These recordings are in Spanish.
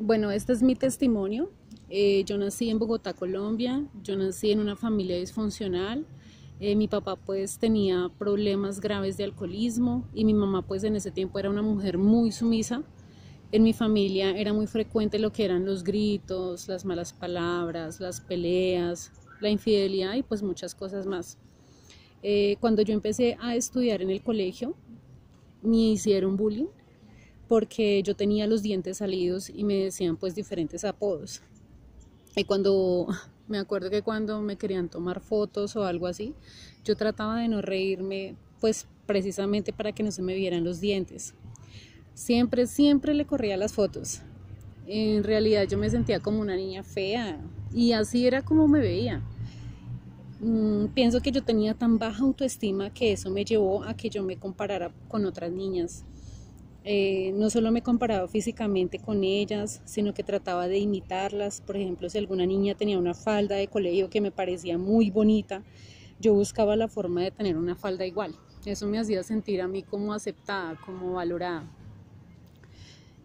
Bueno, este es mi testimonio. Eh, yo nací en Bogotá, Colombia. Yo nací en una familia disfuncional. Eh, mi papá pues tenía problemas graves de alcoholismo y mi mamá pues en ese tiempo era una mujer muy sumisa. En mi familia era muy frecuente lo que eran los gritos, las malas palabras, las peleas, la infidelidad y pues muchas cosas más. Eh, cuando yo empecé a estudiar en el colegio, me hicieron bullying porque yo tenía los dientes salidos y me decían pues diferentes apodos. Y cuando, me acuerdo que cuando me querían tomar fotos o algo así, yo trataba de no reírme pues precisamente para que no se me vieran los dientes. Siempre, siempre le corría las fotos. En realidad yo me sentía como una niña fea y así era como me veía. Mm, pienso que yo tenía tan baja autoestima que eso me llevó a que yo me comparara con otras niñas. Eh, no solo me comparaba físicamente con ellas, sino que trataba de imitarlas. Por ejemplo, si alguna niña tenía una falda de colegio que me parecía muy bonita, yo buscaba la forma de tener una falda igual. Eso me hacía sentir a mí como aceptada, como valorada.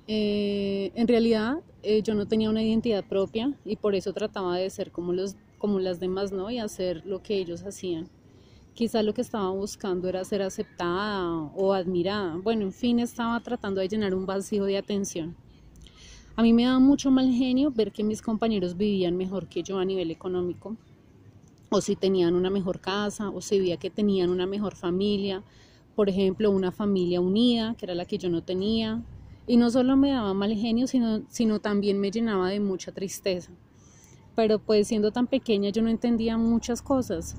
Eh, en realidad, eh, yo no tenía una identidad propia y por eso trataba de ser como, los, como las demás, ¿no? Y hacer lo que ellos hacían. Quizá lo que estaba buscando era ser aceptada o admirada. Bueno, en fin, estaba tratando de llenar un vacío de atención. A mí me daba mucho mal genio ver que mis compañeros vivían mejor que yo a nivel económico, o si tenían una mejor casa, o si veía que tenían una mejor familia, por ejemplo, una familia unida, que era la que yo no tenía. Y no solo me daba mal genio, sino, sino también me llenaba de mucha tristeza. Pero pues siendo tan pequeña yo no entendía muchas cosas.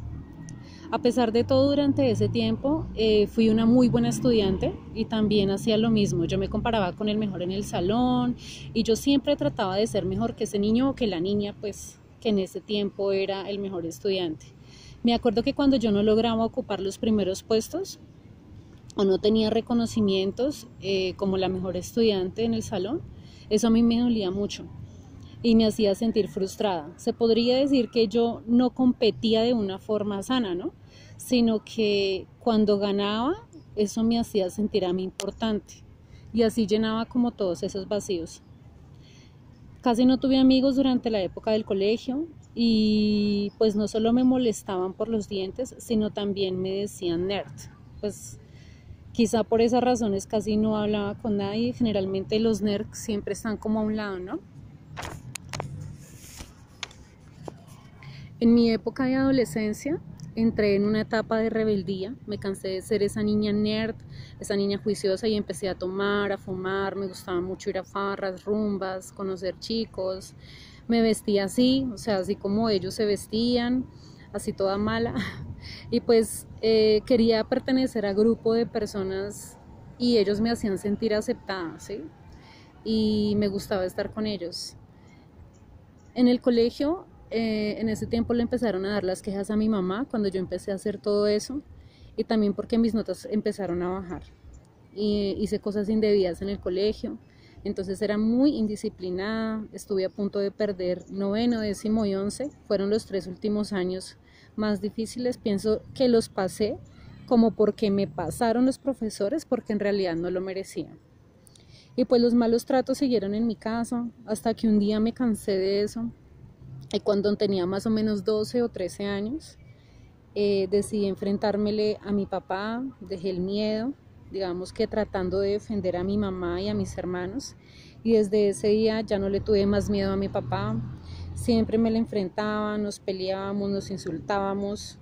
A pesar de todo, durante ese tiempo eh, fui una muy buena estudiante y también hacía lo mismo. Yo me comparaba con el mejor en el salón y yo siempre trataba de ser mejor que ese niño o que la niña, pues que en ese tiempo era el mejor estudiante. Me acuerdo que cuando yo no lograba ocupar los primeros puestos o no tenía reconocimientos eh, como la mejor estudiante en el salón, eso a mí me dolía mucho y me hacía sentir frustrada. Se podría decir que yo no competía de una forma sana, ¿no? Sino que cuando ganaba, eso me hacía sentir a mí importante y así llenaba como todos esos vacíos. Casi no tuve amigos durante la época del colegio y pues no solo me molestaban por los dientes, sino también me decían nerd. Pues quizá por esas razones casi no hablaba con nadie, generalmente los nerds siempre están como a un lado, ¿no? En mi época de adolescencia entré en una etapa de rebeldía, me cansé de ser esa niña nerd, esa niña juiciosa y empecé a tomar, a fumar, me gustaba mucho ir a farras, rumbas, conocer chicos, me vestía así, o sea, así como ellos se vestían, así toda mala, y pues eh, quería pertenecer a grupo de personas y ellos me hacían sentir aceptada, ¿sí? Y me gustaba estar con ellos. En el colegio eh, en ese tiempo le empezaron a dar las quejas a mi mamá cuando yo empecé a hacer todo eso y también porque mis notas empezaron a bajar. Y hice cosas indebidas en el colegio, entonces era muy indisciplinada, estuve a punto de perder noveno, décimo y once, fueron los tres últimos años más difíciles, pienso que los pasé como porque me pasaron los profesores, porque en realidad no lo merecían. Y pues los malos tratos siguieron en mi casa, hasta que un día me cansé de eso cuando tenía más o menos 12 o 13 años, eh, decidí enfrentármele a mi papá, dejé el miedo, digamos que tratando de defender a mi mamá y a mis hermanos. Y desde ese día ya no le tuve más miedo a mi papá. Siempre me le enfrentaba, nos peleábamos, nos insultábamos.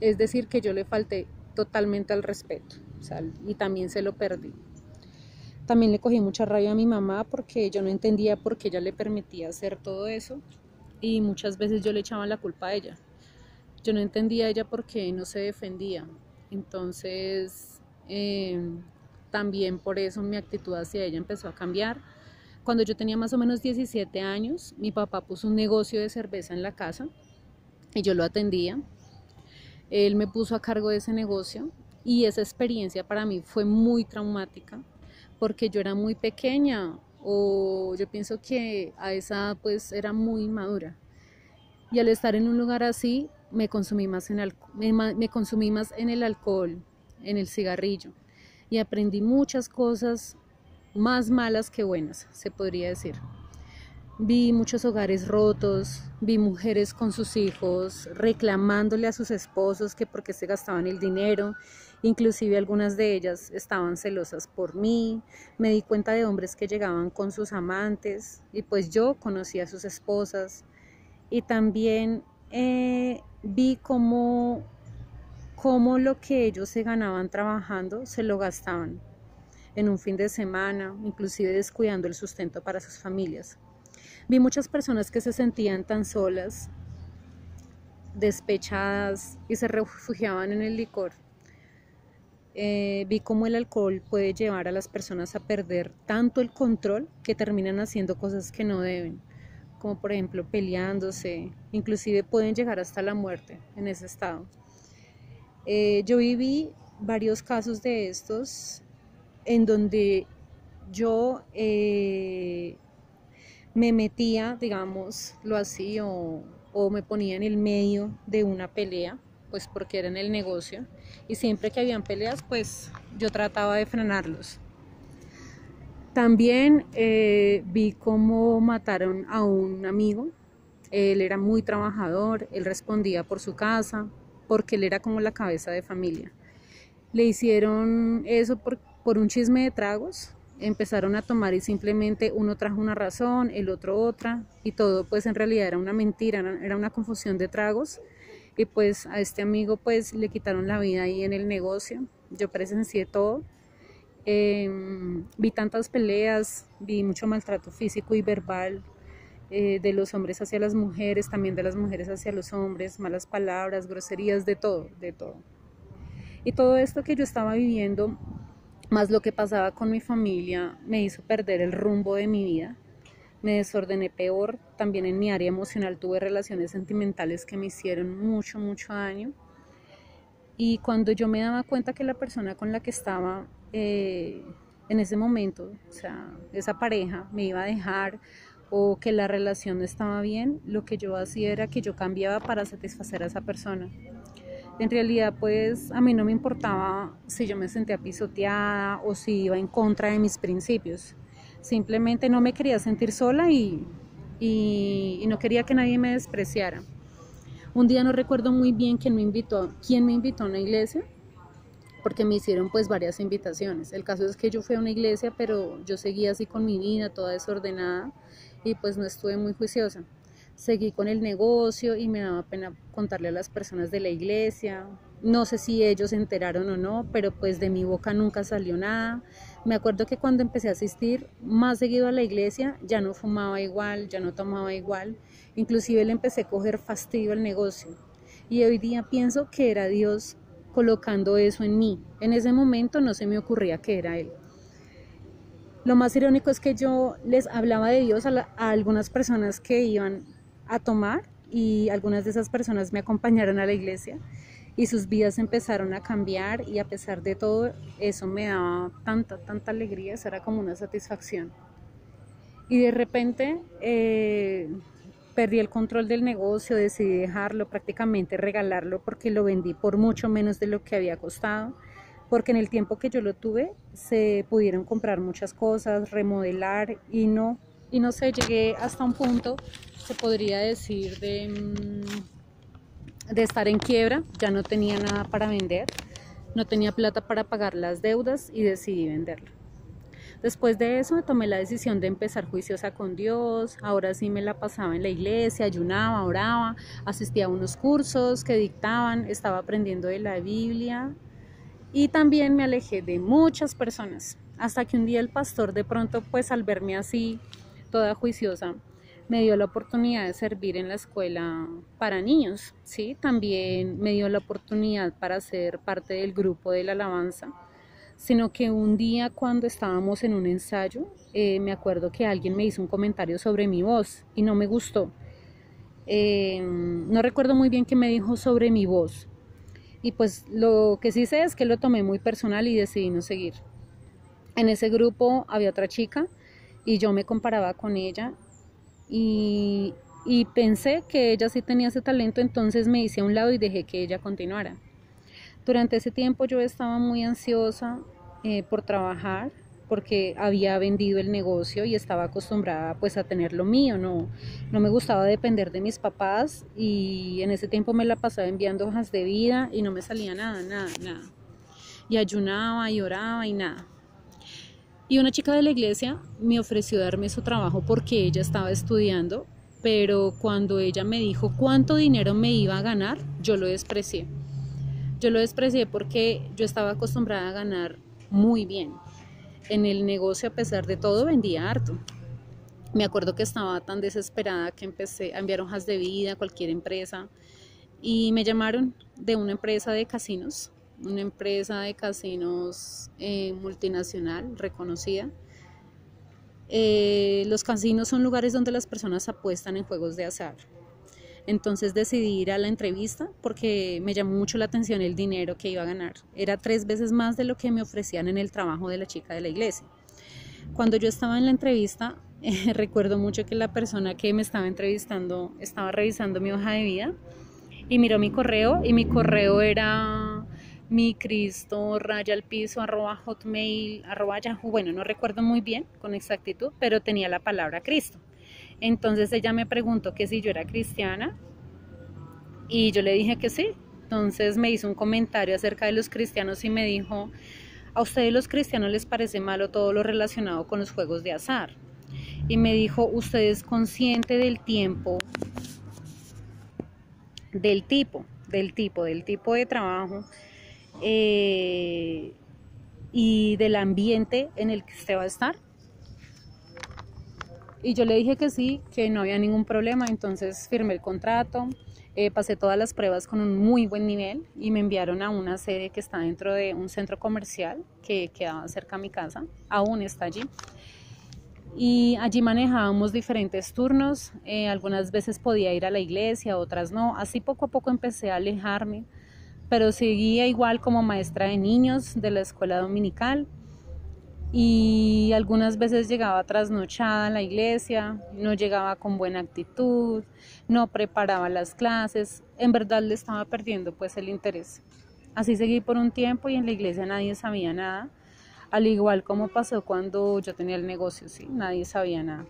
Es decir, que yo le falté totalmente al respeto y también se lo perdí. También le cogí mucha rabia a mi mamá porque yo no entendía por qué ella le permitía hacer todo eso y muchas veces yo le echaba la culpa a ella. Yo no entendía a ella por qué no se defendía. Entonces, em, también por eso mi actitud hacia ella empezó a cambiar. Cuando yo tenía más o menos 17 años, mi papá puso un negocio de cerveza en la casa y yo lo atendía. Él me puso a cargo de ese negocio y esa experiencia para mí fue muy traumática porque yo era muy pequeña, o yo pienso que a esa pues era muy madura. Y al estar en un lugar así, me consumí más en, me, consumí más en el alcohol, en el cigarrillo. Y aprendí muchas cosas más malas que buenas, se podría decir. Vi muchos hogares rotos, vi mujeres con sus hijos reclamándole a sus esposos que porque se gastaban el dinero, inclusive algunas de ellas estaban celosas por mí, me di cuenta de hombres que llegaban con sus amantes y pues yo conocí a sus esposas. Y también eh, vi cómo, cómo lo que ellos se ganaban trabajando se lo gastaban en un fin de semana, inclusive descuidando el sustento para sus familias. Vi muchas personas que se sentían tan solas, despechadas y se refugiaban en el licor. Eh, vi cómo el alcohol puede llevar a las personas a perder tanto el control que terminan haciendo cosas que no deben, como por ejemplo peleándose, inclusive pueden llegar hasta la muerte en ese estado. Eh, yo viví varios casos de estos en donde yo eh, me metía, digamos, lo así, o, me ponía en el medio de una pelea, pues porque era en el negocio, y siempre que habían peleas, pues yo trataba de frenarlos. También eh, vi cómo mataron a un amigo, él era muy trabajador, él respondía por su casa, porque él era como la cabeza de familia. Le hicieron eso por, por un chisme de tragos, empezaron a tomar y simplemente uno trajo una razón, el otro otra y todo pues en realidad era una mentira, era una confusión de tragos. Y pues a este amigo pues le quitaron la vida ahí en el negocio, yo presencié todo, em, vi tantas peleas, vi mucho maltrato físico y verbal eh, de los hombres hacia las mujeres, también de las mujeres hacia los hombres, malas palabras, groserías, de todo, de todo. Y todo esto que yo estaba viviendo más lo que pasaba con mi familia me hizo perder el rumbo de mi vida. Me desordené peor. También en mi área emocional tuve relaciones sentimentales que me hicieron mucho, mucho daño. Y cuando yo me daba cuenta que la persona con la que estaba eh, en ese momento, o sea, esa pareja me iba a dejar o que la relación no estaba bien, lo que yo hacía era que yo cambiaba para satisfacer a esa persona. En realidad, pues a mí no me importaba si yo me sentía pisoteada o si iba en contra de mis principios. Simplemente no me quería sentir sola y, no quería que nadie me despreciara. Un día no recuerdo muy bien quién me invitó, quién me invitó a una iglesia, porque me hicieron pues varias invitaciones. El caso es que yo fui a una iglesia, pero yo seguía así con mi vida, toda desordenada, y pues no estuve muy juiciosa seguí con el negocio y me daba pena contarle a las personas de la iglesia. No sé si ellos se enteraron o no, pero pues de mi boca nunca salió nada. Me acuerdo que cuando empecé a asistir más seguido a la iglesia, ya no fumaba igual, ya no tomaba igual. Inclusive le empecé a coger fastidio al negocio. Y hoy día pienso que era Dios colocando eso en mí. En ese momento no se me ocurría que era Él. Lo más irónico es que yo les hablaba de Dios a, a algunas personas que iban a tomar y algunas de esas personas me acompañaron a la iglesia y sus vidas empezaron a cambiar y a pesar de todo eso me daba tanta, tanta alegría, eso era como una satisfacción. Y de repente eh, perdí el control del negocio, decidí dejarlo, prácticamente regalarlo porque lo vendí por mucho menos de lo que había costado, porque en el tiempo que yo lo tuve se pudieron comprar muchas cosas, remodelar y no, y no sé, llegué hasta un punto se podría decir de, mm, de estar en quiebra, ya no tenía nada para vender, no tenía plata para pagar las deudas y decidí venderlo. Después de eso tomé la decisión de empezar juiciosa con Dios, ahora sí me la pasaba en la iglesia, ayunaba, oraba, asistía a unos cursos que dictaban, estaba aprendiendo de la Biblia y también me alejé de muchas personas, hasta que un día el pastor de pronto pues al verme así, toda juiciosa, me dio la oportunidad de servir en la escuela para niños, ¿sí? También me dio la oportunidad para ser parte del grupo de la alabanza, sino que un día cuando estábamos en un ensayo, eh, me acuerdo que alguien me hizo un comentario sobre mi voz y no me gustó. Eh, no recuerdo muy bien qué me dijo sobre mi voz. Y pues lo que sí sé es que lo tomé muy personal y decidí no seguir. En ese grupo había otra chica y yo me comparaba con ella y, pensé que ella sí tenía ese talento, entonces me hice a un lado y dejé que ella continuara. Durante ese tiempo yo estaba muy ansiosa eh, por trabajar, porque había vendido el negocio y estaba acostumbrada pues a tener lo mío, no, no me gustaba depender de mis papás y en ese tiempo me la pasaba enviando hojas de vida y no me salía nada, nada, nada. Y ayunaba y oraba y nada. Y una chica de la iglesia me ofreció darme su trabajo porque ella estaba estudiando, pero cuando ella me dijo cuánto dinero me iba a ganar, yo lo desprecié. Yo lo desprecié porque yo estaba acostumbrada a ganar muy bien en el negocio, a pesar de todo, vendía harto. Me acuerdo que estaba tan desesperada que empecé a enviar hojas de vida a cualquier empresa y me llamaron de una empresa de casinos, una empresa de casinos eh, multinacional reconocida. Eh, los casinos son lugares donde las personas apuestan en juegos de azar. Entonces decidí ir a la entrevista porque me llamó mucho la atención el dinero que iba a ganar. Era tres veces más de lo que me ofrecían en el trabajo de la chica de la iglesia. Cuando yo estaba en la entrevista, recuerdo mucho que la persona que me estaba entrevistando estaba revisando mi hoja de vida y miró mi correo y mi correo era mi cristo raya al piso arroba hotmail arroba yahoo bueno no recuerdo muy bien con exactitud pero tenía la palabra cristo entonces ella me preguntó que si yo era cristiana y yo le dije que sí. Entonces me hizo un comentario acerca de los cristianos y me dijo, a ustedes los cristianos les parece malo todo lo relacionado con los juegos de azar. Y me dijo, usted es consciente del tiempo, del tipo, del tipo, del tipo de trabajo eh, y del ambiente en el que usted va a estar. Y yo le dije que sí, que no había ningún problema, entonces firmé el contrato, eh, pasé todas las pruebas con un muy buen nivel y me enviaron a una sede que está dentro de un centro comercial que quedaba cerca a mi casa, aún está allí. Y allí manejábamos diferentes turnos, eh, algunas veces podía ir a la iglesia, otras no, así poco a poco empecé a alejarme, pero seguía igual como maestra de niños de la escuela dominical y algunas veces llegaba trasnochada a la iglesia, no llegaba con buena actitud, no preparaba las clases, en verdad le estaba perdiendo pues el interés. Así seguí por un tiempo y en la iglesia nadie sabía nada, al igual como pasó cuando yo tenía el negocio, sí, nadie sabía nada.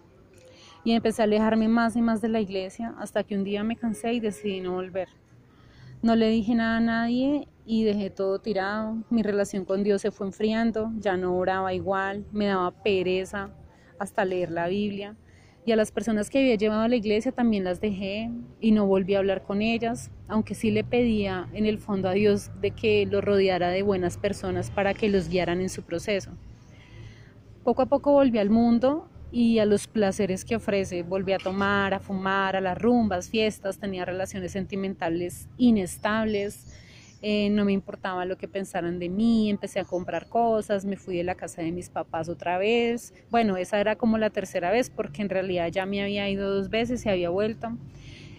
Y empecé a alejarme más y más de la iglesia hasta que un día me cansé y decidí no volver. No le dije nada a nadie y dejé todo tirado. Mi relación con Dios se fue enfriando, ya no oraba igual, me daba pereza hasta leer la Biblia. Y a las personas que había llevado a la iglesia también las dejé y no volví a hablar con ellas, aunque sí le pedía en el fondo a Dios de que los rodeara de buenas personas para que los guiaran en su proceso. Poco a poco volví al mundo y a los placeres que ofrece. Volví a tomar, a fumar, a las rumbas, fiestas, tenía relaciones sentimentales inestables eh, no me importaba lo que pensaran de mí, empecé a comprar cosas, me fui de la casa de mis papás otra vez. Bueno, esa era como la tercera vez porque en realidad ya me había ido dos veces y había vuelto.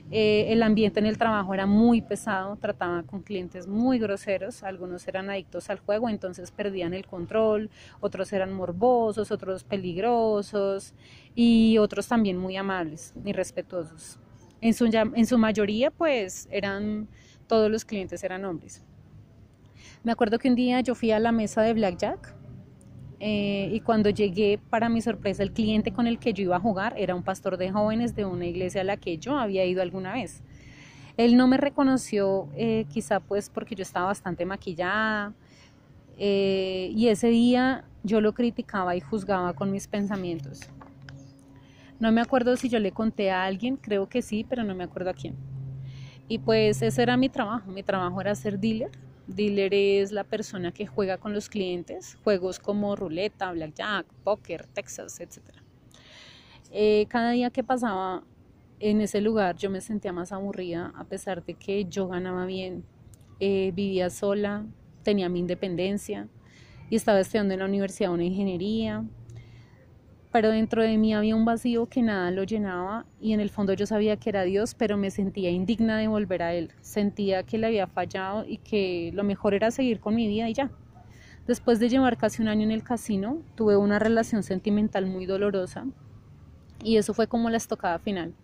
Eh, el ambiente en el trabajo era muy pesado, trataba con clientes muy groseros, algunos eran adictos al juego, entonces perdían el control, otros eran morbosos, otros peligrosos y otros también muy amables y respetuosos. En su, en su mayoría pues eran todos los clientes eran hombres. Me acuerdo que un día yo fui a la mesa de Blackjack eh, y cuando llegué, para mi sorpresa, el cliente con el que yo iba a jugar era un pastor de jóvenes de una iglesia a la que yo había ido alguna vez. Él no me reconoció, eh, quizá pues porque yo estaba bastante maquillada, eh, y ese día yo lo criticaba y juzgaba con mis pensamientos. No me acuerdo si yo le conté a alguien, creo que sí, pero no me acuerdo a quién. Y pues ese era mi trabajo, mi trabajo era ser dealer. Dealer es la persona que juega con los clientes, juegos como ruleta, blackjack, póker, Texas, etc. Eh, cada día que pasaba en ese lugar yo me sentía más aburrida a pesar de que yo ganaba bien, eh, vivía sola, tenía mi independencia y estaba estudiando en la universidad una ingeniería, pero dentro de mí había un vacío que nada lo llenaba y en el fondo yo sabía que era Dios, pero me sentía indigna de volver a Él. Sentía que le había fallado y que lo mejor era seguir con mi vida y ya. Después de llevar casi un año en el casino, tuve una relación sentimental muy dolorosa y eso fue como la estocada final.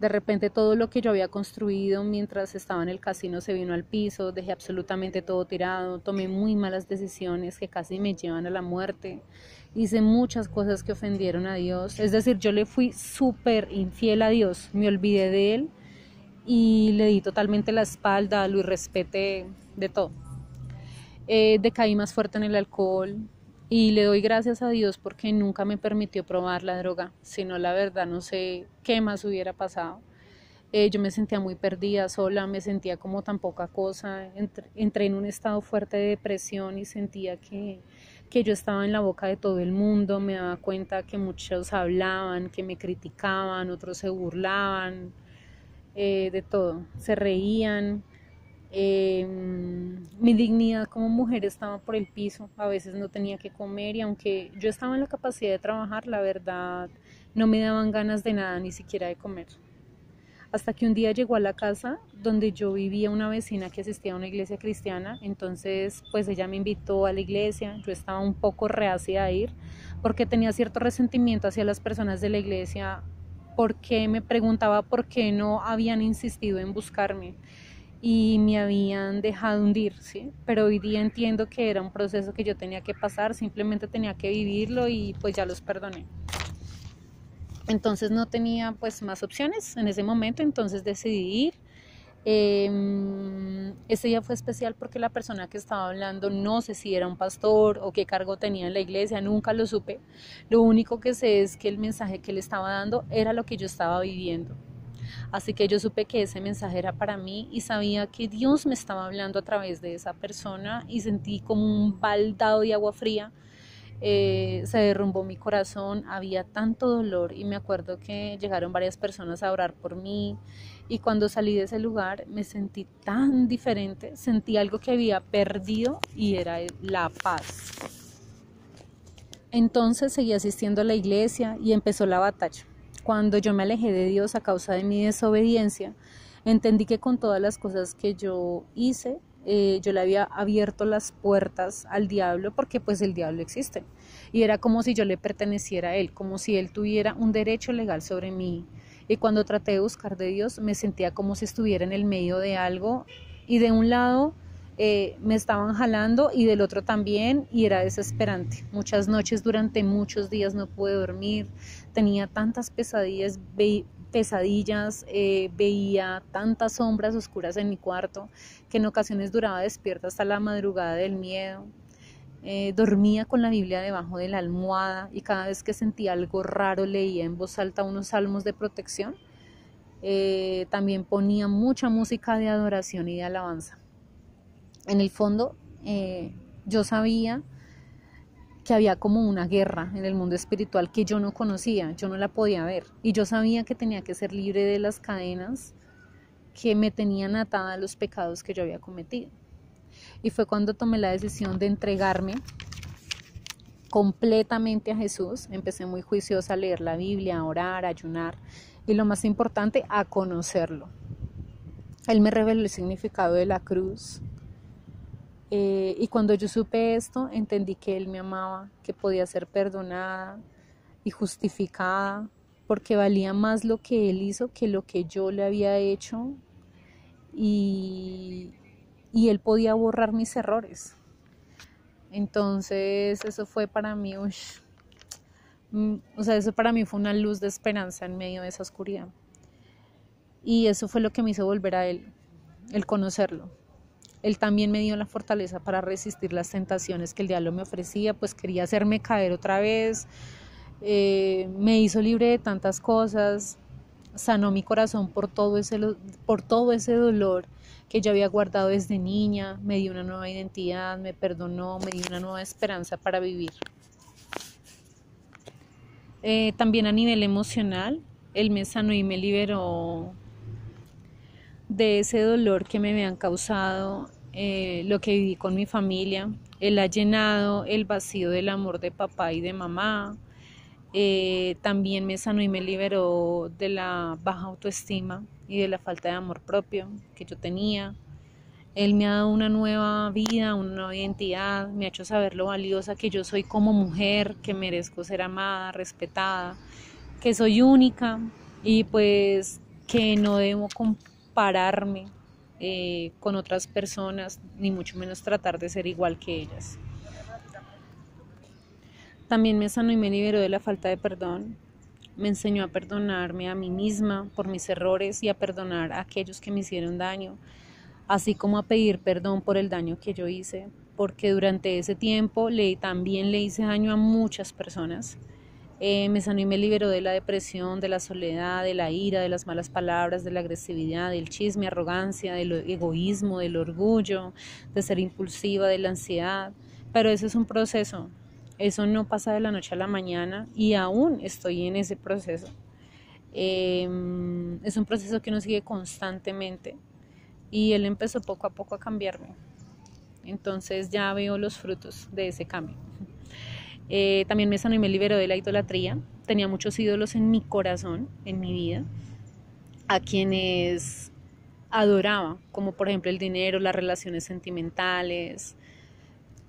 De repente todo lo que yo había construido mientras estaba en el casino se vino al piso, dejé absolutamente todo tirado, tomé muy malas decisiones que casi me llevan a la muerte, hice muchas cosas que ofendieron a Dios, es decir, yo le fui súper infiel a Dios, me olvidé de Él y le di totalmente la espalda, lo irrespeté, de todo. Eh, decaí más fuerte en el alcohol, y le doy gracias a Dios porque nunca me permitió probar la droga, sino la verdad no sé qué más hubiera pasado. Eh, yo me sentía muy perdida, sola, me sentía como tan poca cosa, entré, en un estado fuerte de depresión y sentía que, que yo estaba en la boca de todo el mundo, me daba cuenta que muchos hablaban, que me criticaban, otros se burlaban, eh, de todo, se reían, Em, mi dignidad como mujer estaba por el piso, a veces no tenía que comer y aunque yo estaba en la capacidad de trabajar, la verdad no me daban ganas de nada, ni siquiera de comer. Hasta que un día llegó a la casa donde yo vivía una vecina que asistía a una iglesia cristiana, entonces pues ella me invitó a la iglesia, yo estaba un poco reacia a ir porque tenía cierto resentimiento hacia las personas de la iglesia porque me preguntaba por qué no habían insistido en buscarme y me habían dejado hundir, ¿sí? Pero hoy día entiendo que era un proceso que yo tenía que pasar, simplemente tenía que vivirlo y pues ya los perdoné. Entonces no tenía pues más opciones en ese momento, entonces decidí ir. Eh, ese día fue especial porque la persona que estaba hablando no sé si era un pastor o qué cargo tenía en la iglesia, nunca lo supe. Lo único que sé es que el mensaje que él estaba dando era lo que yo estaba viviendo. Así que yo supe que ese mensaje era para mí y sabía que Dios me estaba hablando a través de esa persona y sentí como un baldado de agua fría. Eh, se derrumbó mi corazón, había tanto dolor y me acuerdo que llegaron varias personas a orar por mí y cuando salí de ese lugar me sentí tan diferente, sentí algo que había perdido y era la paz. Entonces seguí asistiendo a la iglesia y empezó la batalla. Cuando yo me alejé de Dios a causa de mi desobediencia, entendí que con todas las cosas que yo hice, eh, yo le había abierto las puertas al diablo porque pues el diablo existe. Y era como si yo le perteneciera a él, como si él tuviera un derecho legal sobre mí. Y cuando traté de buscar de Dios, me sentía como si estuviera en el medio de algo y de un lado eh, me estaban jalando y del otro también y era desesperante. Muchas noches durante muchos días no pude dormir, tenía tantas pesadillas, pesadillas eh, veía tantas sombras oscuras en mi cuarto que en ocasiones duraba despierta hasta la madrugada del miedo. Eh, dormía con la Biblia debajo de la almohada y cada vez que sentía algo raro leía en voz alta unos salmos de protección. también ponía mucha música de adoración y de alabanza en el fondo eh, yo sabía que había como una guerra en el mundo espiritual que yo no conocía, yo no la podía ver. Y yo sabía que tenía que ser libre de las cadenas que me tenían atada a los pecados que yo había cometido. Y fue cuando tomé la decisión de entregarme completamente a Jesús. Empecé muy juiciosa a leer la Biblia, a orar, a ayunar y lo más importante, a conocerlo. Él me reveló el significado de la cruz, eh, y cuando yo supe esto, entendí que Él me amaba, que podía ser perdonada y justificada, porque valía más lo que Él hizo que lo que yo le había hecho. Y, y Él podía borrar mis errores. Entonces, eso fue para mí, mm, o sea, eso para mí fue una luz de esperanza en medio de esa oscuridad. Y eso fue lo que me hizo volver a Él, el conocerlo. Él también me dio la fortaleza para resistir las tentaciones que el diablo me ofrecía, pues quería hacerme caer otra vez, eh, me hizo libre de tantas cosas, sanó mi corazón por todo, ese, por todo ese dolor que yo había guardado desde niña, me dio una nueva identidad, me perdonó, me dio una nueva esperanza para vivir. Eh, también a nivel emocional, Él me sanó y me liberó de ese dolor que me habían causado eh, lo que viví con mi familia. Él ha llenado el vacío del amor de papá y de mamá. Eh, también me sanó y me liberó de la baja autoestima y de la falta de amor propio que yo tenía. Él me ha dado una nueva vida, una nueva identidad, me ha hecho saber lo valiosa que yo soy como mujer, que merezco ser amada, respetada, que soy única y pues que no debo compararme eh, con otras personas, ni mucho menos tratar de ser igual que ellas. También me sanó y me liberó de la falta de perdón. Me enseñó a perdonarme a mí misma por mis errores y a perdonar a aquellos que me hicieron daño, así como a pedir perdón por el daño que yo hice, porque durante ese tiempo le, también le hice daño a muchas personas. Eh, me sanó y me liberó de la depresión, de la soledad, de la ira, de las malas palabras, de la agresividad, del chisme, arrogancia, del egoísmo, del orgullo, de ser impulsiva, de la ansiedad. Pero ese es un proceso, eso no pasa de la noche a la mañana y aún estoy en ese proceso. Em, es un proceso que uno sigue constantemente y él empezó poco a poco a cambiarme. Entonces ya veo los frutos de ese cambio. Eh, también me sanó y me liberó de la idolatría. Tenía muchos ídolos en mi corazón, en mi vida, a quienes adoraba, como por ejemplo el dinero, las relaciones sentimentales.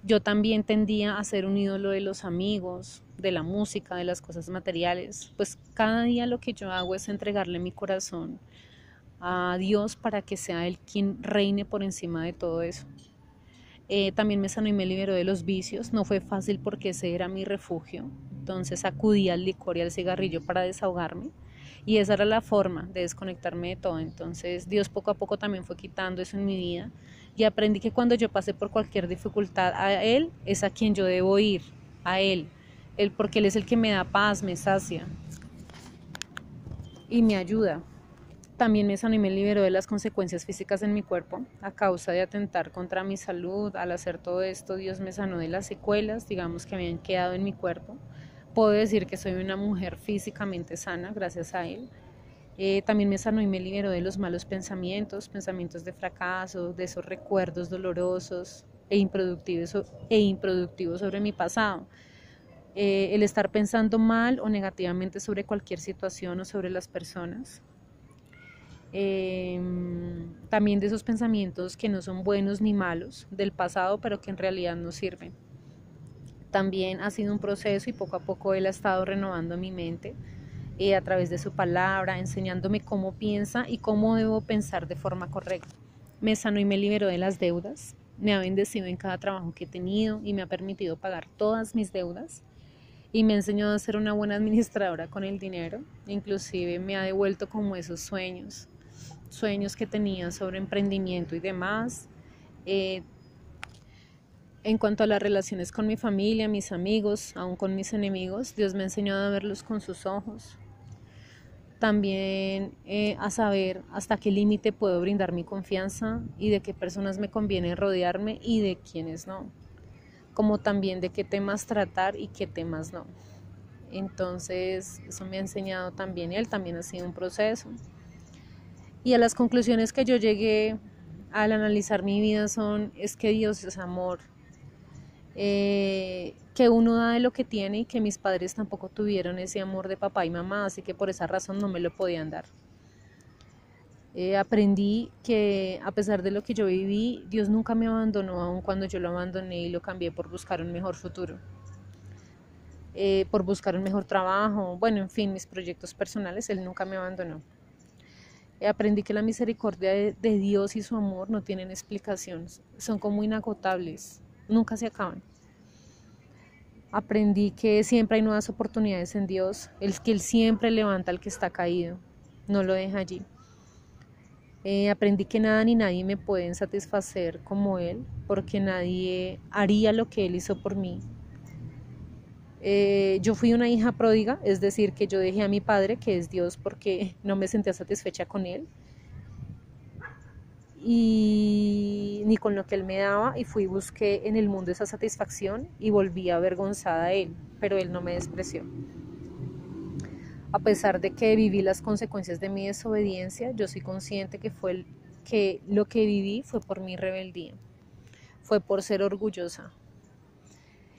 Yo también tendía a ser un ídolo de los amigos, de la música, de las cosas materiales. Pues cada día lo que yo hago es entregarle mi corazón a Dios para que sea Él quien reine por encima de todo eso. Eh, también me sanó y me liberó de los vicios. No fue fácil porque ese era mi refugio. Entonces acudí al licor y al cigarrillo para desahogarme. Y esa era la forma de desconectarme de todo. Entonces Dios poco a poco también fue quitando eso en mi vida. Y aprendí que cuando yo pasé por cualquier dificultad, a Él es a quien yo debo ir, a Él. Él porque Él es el que me da paz, me sacia y me ayuda. También me sanó y me liberó de las consecuencias físicas en mi cuerpo a causa de atentar contra mi salud. Al hacer todo esto, Dios me sanó de las secuelas, digamos, que habían quedado en mi cuerpo. Puedo decir que soy una mujer físicamente sana gracias a Él. Eh, también me sanó y me liberó de los malos pensamientos, pensamientos de fracaso, de esos recuerdos dolorosos e improductivos, e improductivos sobre mi pasado. Eh, el estar pensando mal o negativamente sobre cualquier situación o sobre las personas. Em, también de esos pensamientos que no son buenos ni malos del pasado, pero que en realidad no sirven. También ha sido un proceso y poco a poco él ha estado renovando mi mente eh, a través de su palabra, enseñándome cómo piensa y cómo debo pensar de forma correcta. Me sanó y me liberó de las deudas, me ha bendecido en cada trabajo que he tenido y me ha permitido pagar todas mis deudas y me ha enseñado a ser una buena administradora con el dinero, inclusive me ha devuelto como esos sueños sueños que tenía sobre emprendimiento y demás. Eh, en cuanto a las relaciones con mi familia, mis amigos, aún con mis enemigos, Dios me ha enseñado a verlos con sus ojos. También eh, a saber hasta qué límite puedo brindar mi confianza y de qué personas me conviene rodearme y de quiénes no. Como también de qué temas tratar y qué temas no. Entonces, eso me ha enseñado también él también ha sido un proceso. Y a las conclusiones que yo llegué al analizar mi vida son, es que Dios es amor, eh, que uno da de lo que tiene y que mis padres tampoco tuvieron ese amor de papá y mamá, así que por esa razón no me lo podían dar. Eh, aprendí que a pesar de lo que yo viví, Dios nunca me abandonó, aun cuando yo lo abandoné y lo cambié por buscar un mejor futuro, eh, por buscar un mejor trabajo, bueno, en fin, mis proyectos personales, Él nunca me abandonó. Aprendí que la misericordia de, Dios y su amor no tienen explicación, son como inagotables, nunca se acaban. Aprendí que siempre hay nuevas oportunidades en Dios, el que Él siempre levanta al que está caído, no lo deja allí. Eh, aprendí que nada ni nadie me pueden satisfacer como Él, porque nadie haría lo que Él hizo por mí, eh, yo fui una hija pródiga, es decir, que yo dejé a mi padre, que es Dios, porque no me sentía satisfecha con él y ni con lo que él me daba y fui busqué en el mundo esa satisfacción y volví avergonzada a él, pero él no me despreció. A pesar de que viví las consecuencias de mi desobediencia, yo soy consciente que fue que lo que viví fue por mi rebeldía, fue por ser orgullosa,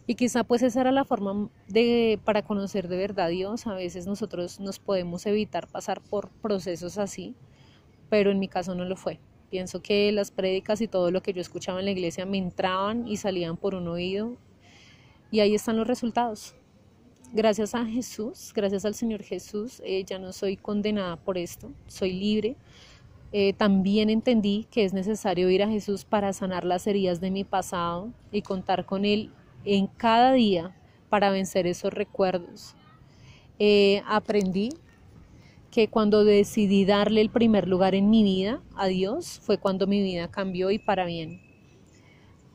y quizá pues esa era la forma de para conocer de verdad a Dios. A veces nosotros nos podemos evitar pasar por procesos así, pero en mi caso no lo fue. Pienso que las prédicas y todo lo que yo escuchaba en la iglesia me entraban y salían por un oído y ahí están los resultados. gracias a Jesús, gracias al Señor Jesús, eh, ya no soy condenada por esto, soy libre. Eh, también entendí que es necesario ir a Jesús para sanar las heridas de mi pasado y contar con Él en cada día para vencer esos recuerdos. Eh, aprendí que cuando decidí darle el primer lugar en mi vida a Dios fue cuando mi vida cambió y para bien.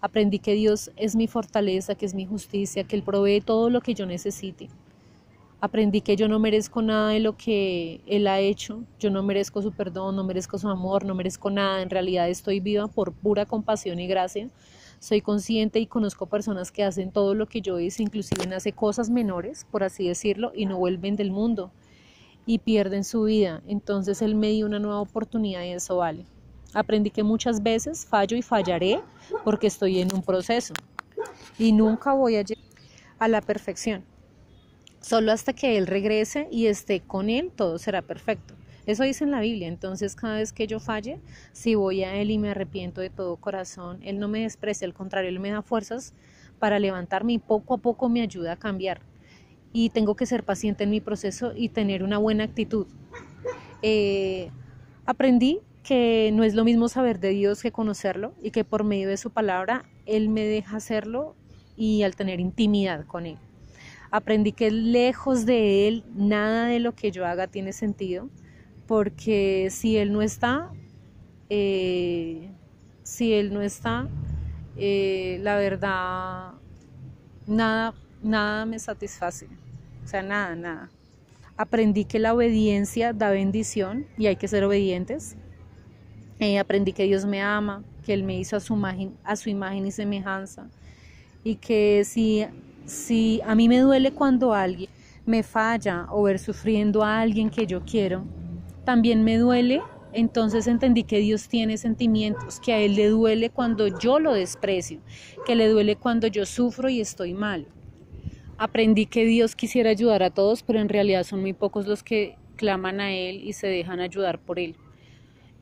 Aprendí que Dios es mi fortaleza, que es mi justicia, que Él provee todo lo que yo necesite. Aprendí que yo no merezco nada de lo que Él ha hecho, yo no merezco su perdón, no merezco su amor, no merezco nada, en realidad estoy viva por pura compasión y gracia. Soy consciente y conozco personas que hacen todo lo que yo hice, inclusive hace cosas menores, por así decirlo, y no vuelven del mundo y pierden su vida. Entonces Él me dio una nueva oportunidad y eso vale. Aprendí que muchas veces fallo y fallaré porque estoy en un proceso y nunca voy a llegar a la perfección. Solo hasta que Él regrese y esté con Él, todo será perfecto. Eso dice en la Biblia. Entonces, cada vez que yo falle, si voy a Él y me arrepiento de todo corazón, Él no me desprecia, al contrario, Él me da fuerzas para levantarme y poco a poco me ayuda a cambiar. Y tengo que ser paciente en mi proceso y tener una buena actitud. Eh, aprendí que no es lo mismo saber de Dios que conocerlo y que por medio de su palabra Él me deja hacerlo y al tener intimidad con Él. Aprendí que lejos de Él nada de lo que yo haga tiene sentido, porque si Él no está, eh, si Él no está, eh, la verdad, nada, nada me satisface, o sea, nada, nada. Aprendí que la obediencia da bendición y hay que ser obedientes eh, aprendí que Dios me ama, que Él me hizo a su imagen, a su imagen y semejanza. Y que si, si a mí me duele cuando alguien me falla o ver sufriendo a alguien que yo quiero, también me duele. Entonces entendí que Dios tiene sentimientos, que a Él le duele cuando yo lo desprecio, que le duele cuando yo sufro y estoy mal. Aprendí que Dios quisiera ayudar a todos, pero en realidad son muy pocos los que claman a Él y se dejan ayudar por Él.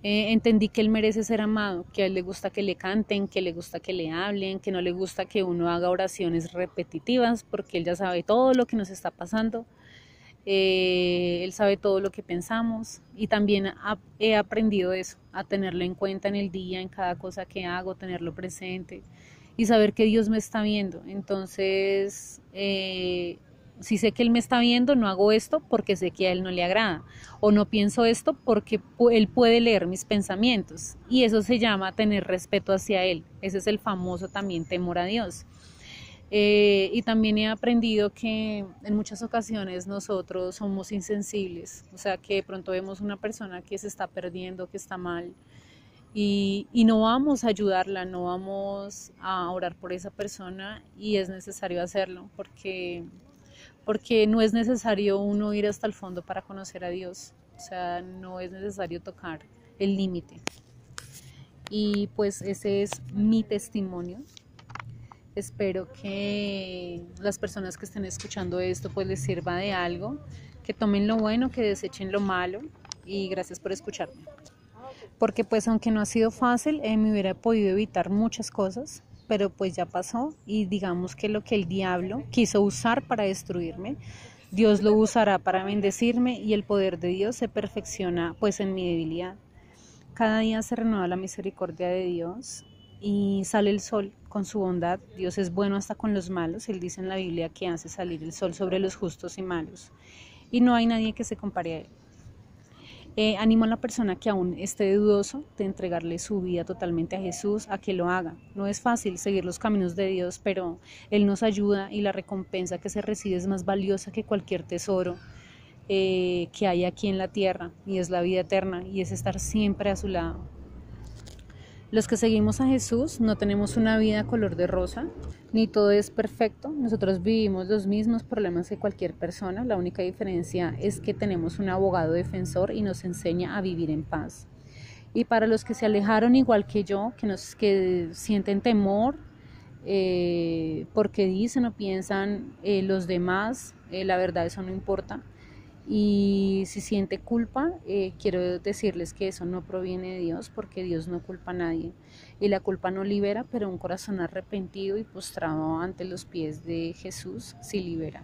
Eh, entendí que él merece ser amado, que a él le gusta que le canten, que le gusta que le hablen, que no le gusta que uno haga oraciones repetitivas, porque él ya sabe todo lo que nos está pasando, eh, él sabe todo lo que pensamos y también he aprendido eso, a tenerlo en cuenta en el día, en cada cosa que hago, tenerlo presente y saber que Dios me está viendo. Entonces, eh, si sé que Él me está viendo, no hago esto porque sé que a Él no le agrada. O no pienso esto porque Él puede leer mis pensamientos. Y eso se llama tener respeto hacia Él. Ese es el famoso también temor a Dios. Eh, y también he aprendido que en muchas ocasiones nosotros somos insensibles. O sea, que de pronto vemos una persona que se está perdiendo, que está mal. Y, y, no vamos a ayudarla, no vamos a orar por esa persona y es necesario hacerlo porque porque no es necesario uno ir hasta el fondo para conocer a Dios, o sea, no es necesario tocar el límite. Y pues ese es mi testimonio. Espero que las personas que estén escuchando esto pues les sirva de algo, que tomen lo bueno, que desechen lo malo y gracias por escucharme. Porque pues aunque no ha sido fácil, eh, me hubiera podido evitar muchas cosas, pero pues ya pasó y digamos que lo que el diablo quiso usar para destruirme, Dios lo usará para bendecirme y el poder de Dios se perfecciona pues en mi debilidad. Cada día se renueva la misericordia de Dios y sale el sol con su bondad. Dios es bueno hasta con los malos. Él dice en la Biblia que hace salir el sol sobre los justos y malos. Y no hay nadie que se compare a él. Eh, animo a la persona que aún esté dudoso de entregarle su vida totalmente a Jesús a que lo haga. No es fácil seguir los caminos de Dios, pero Él nos ayuda y la recompensa que se recibe es más valiosa que cualquier tesoro eh, que hay aquí en la tierra y es la vida eterna y es estar siempre a su lado. Los que seguimos a Jesús no tenemos una vida color de rosa, ni todo es perfecto. Nosotros vivimos los mismos problemas que cualquier persona. La única diferencia es que tenemos un abogado defensor y nos enseña a vivir en paz. Y para los que se alejaron igual que yo, que, nos, que sienten temor eh, porque dicen o piensan eh, los demás, eh, la verdad eso no importa. Y si siente culpa, eh, quiero decirles que eso no proviene de Dios porque Dios no culpa a nadie. Y la culpa no libera, pero un corazón arrepentido y postrado ante los pies de Jesús sí libera.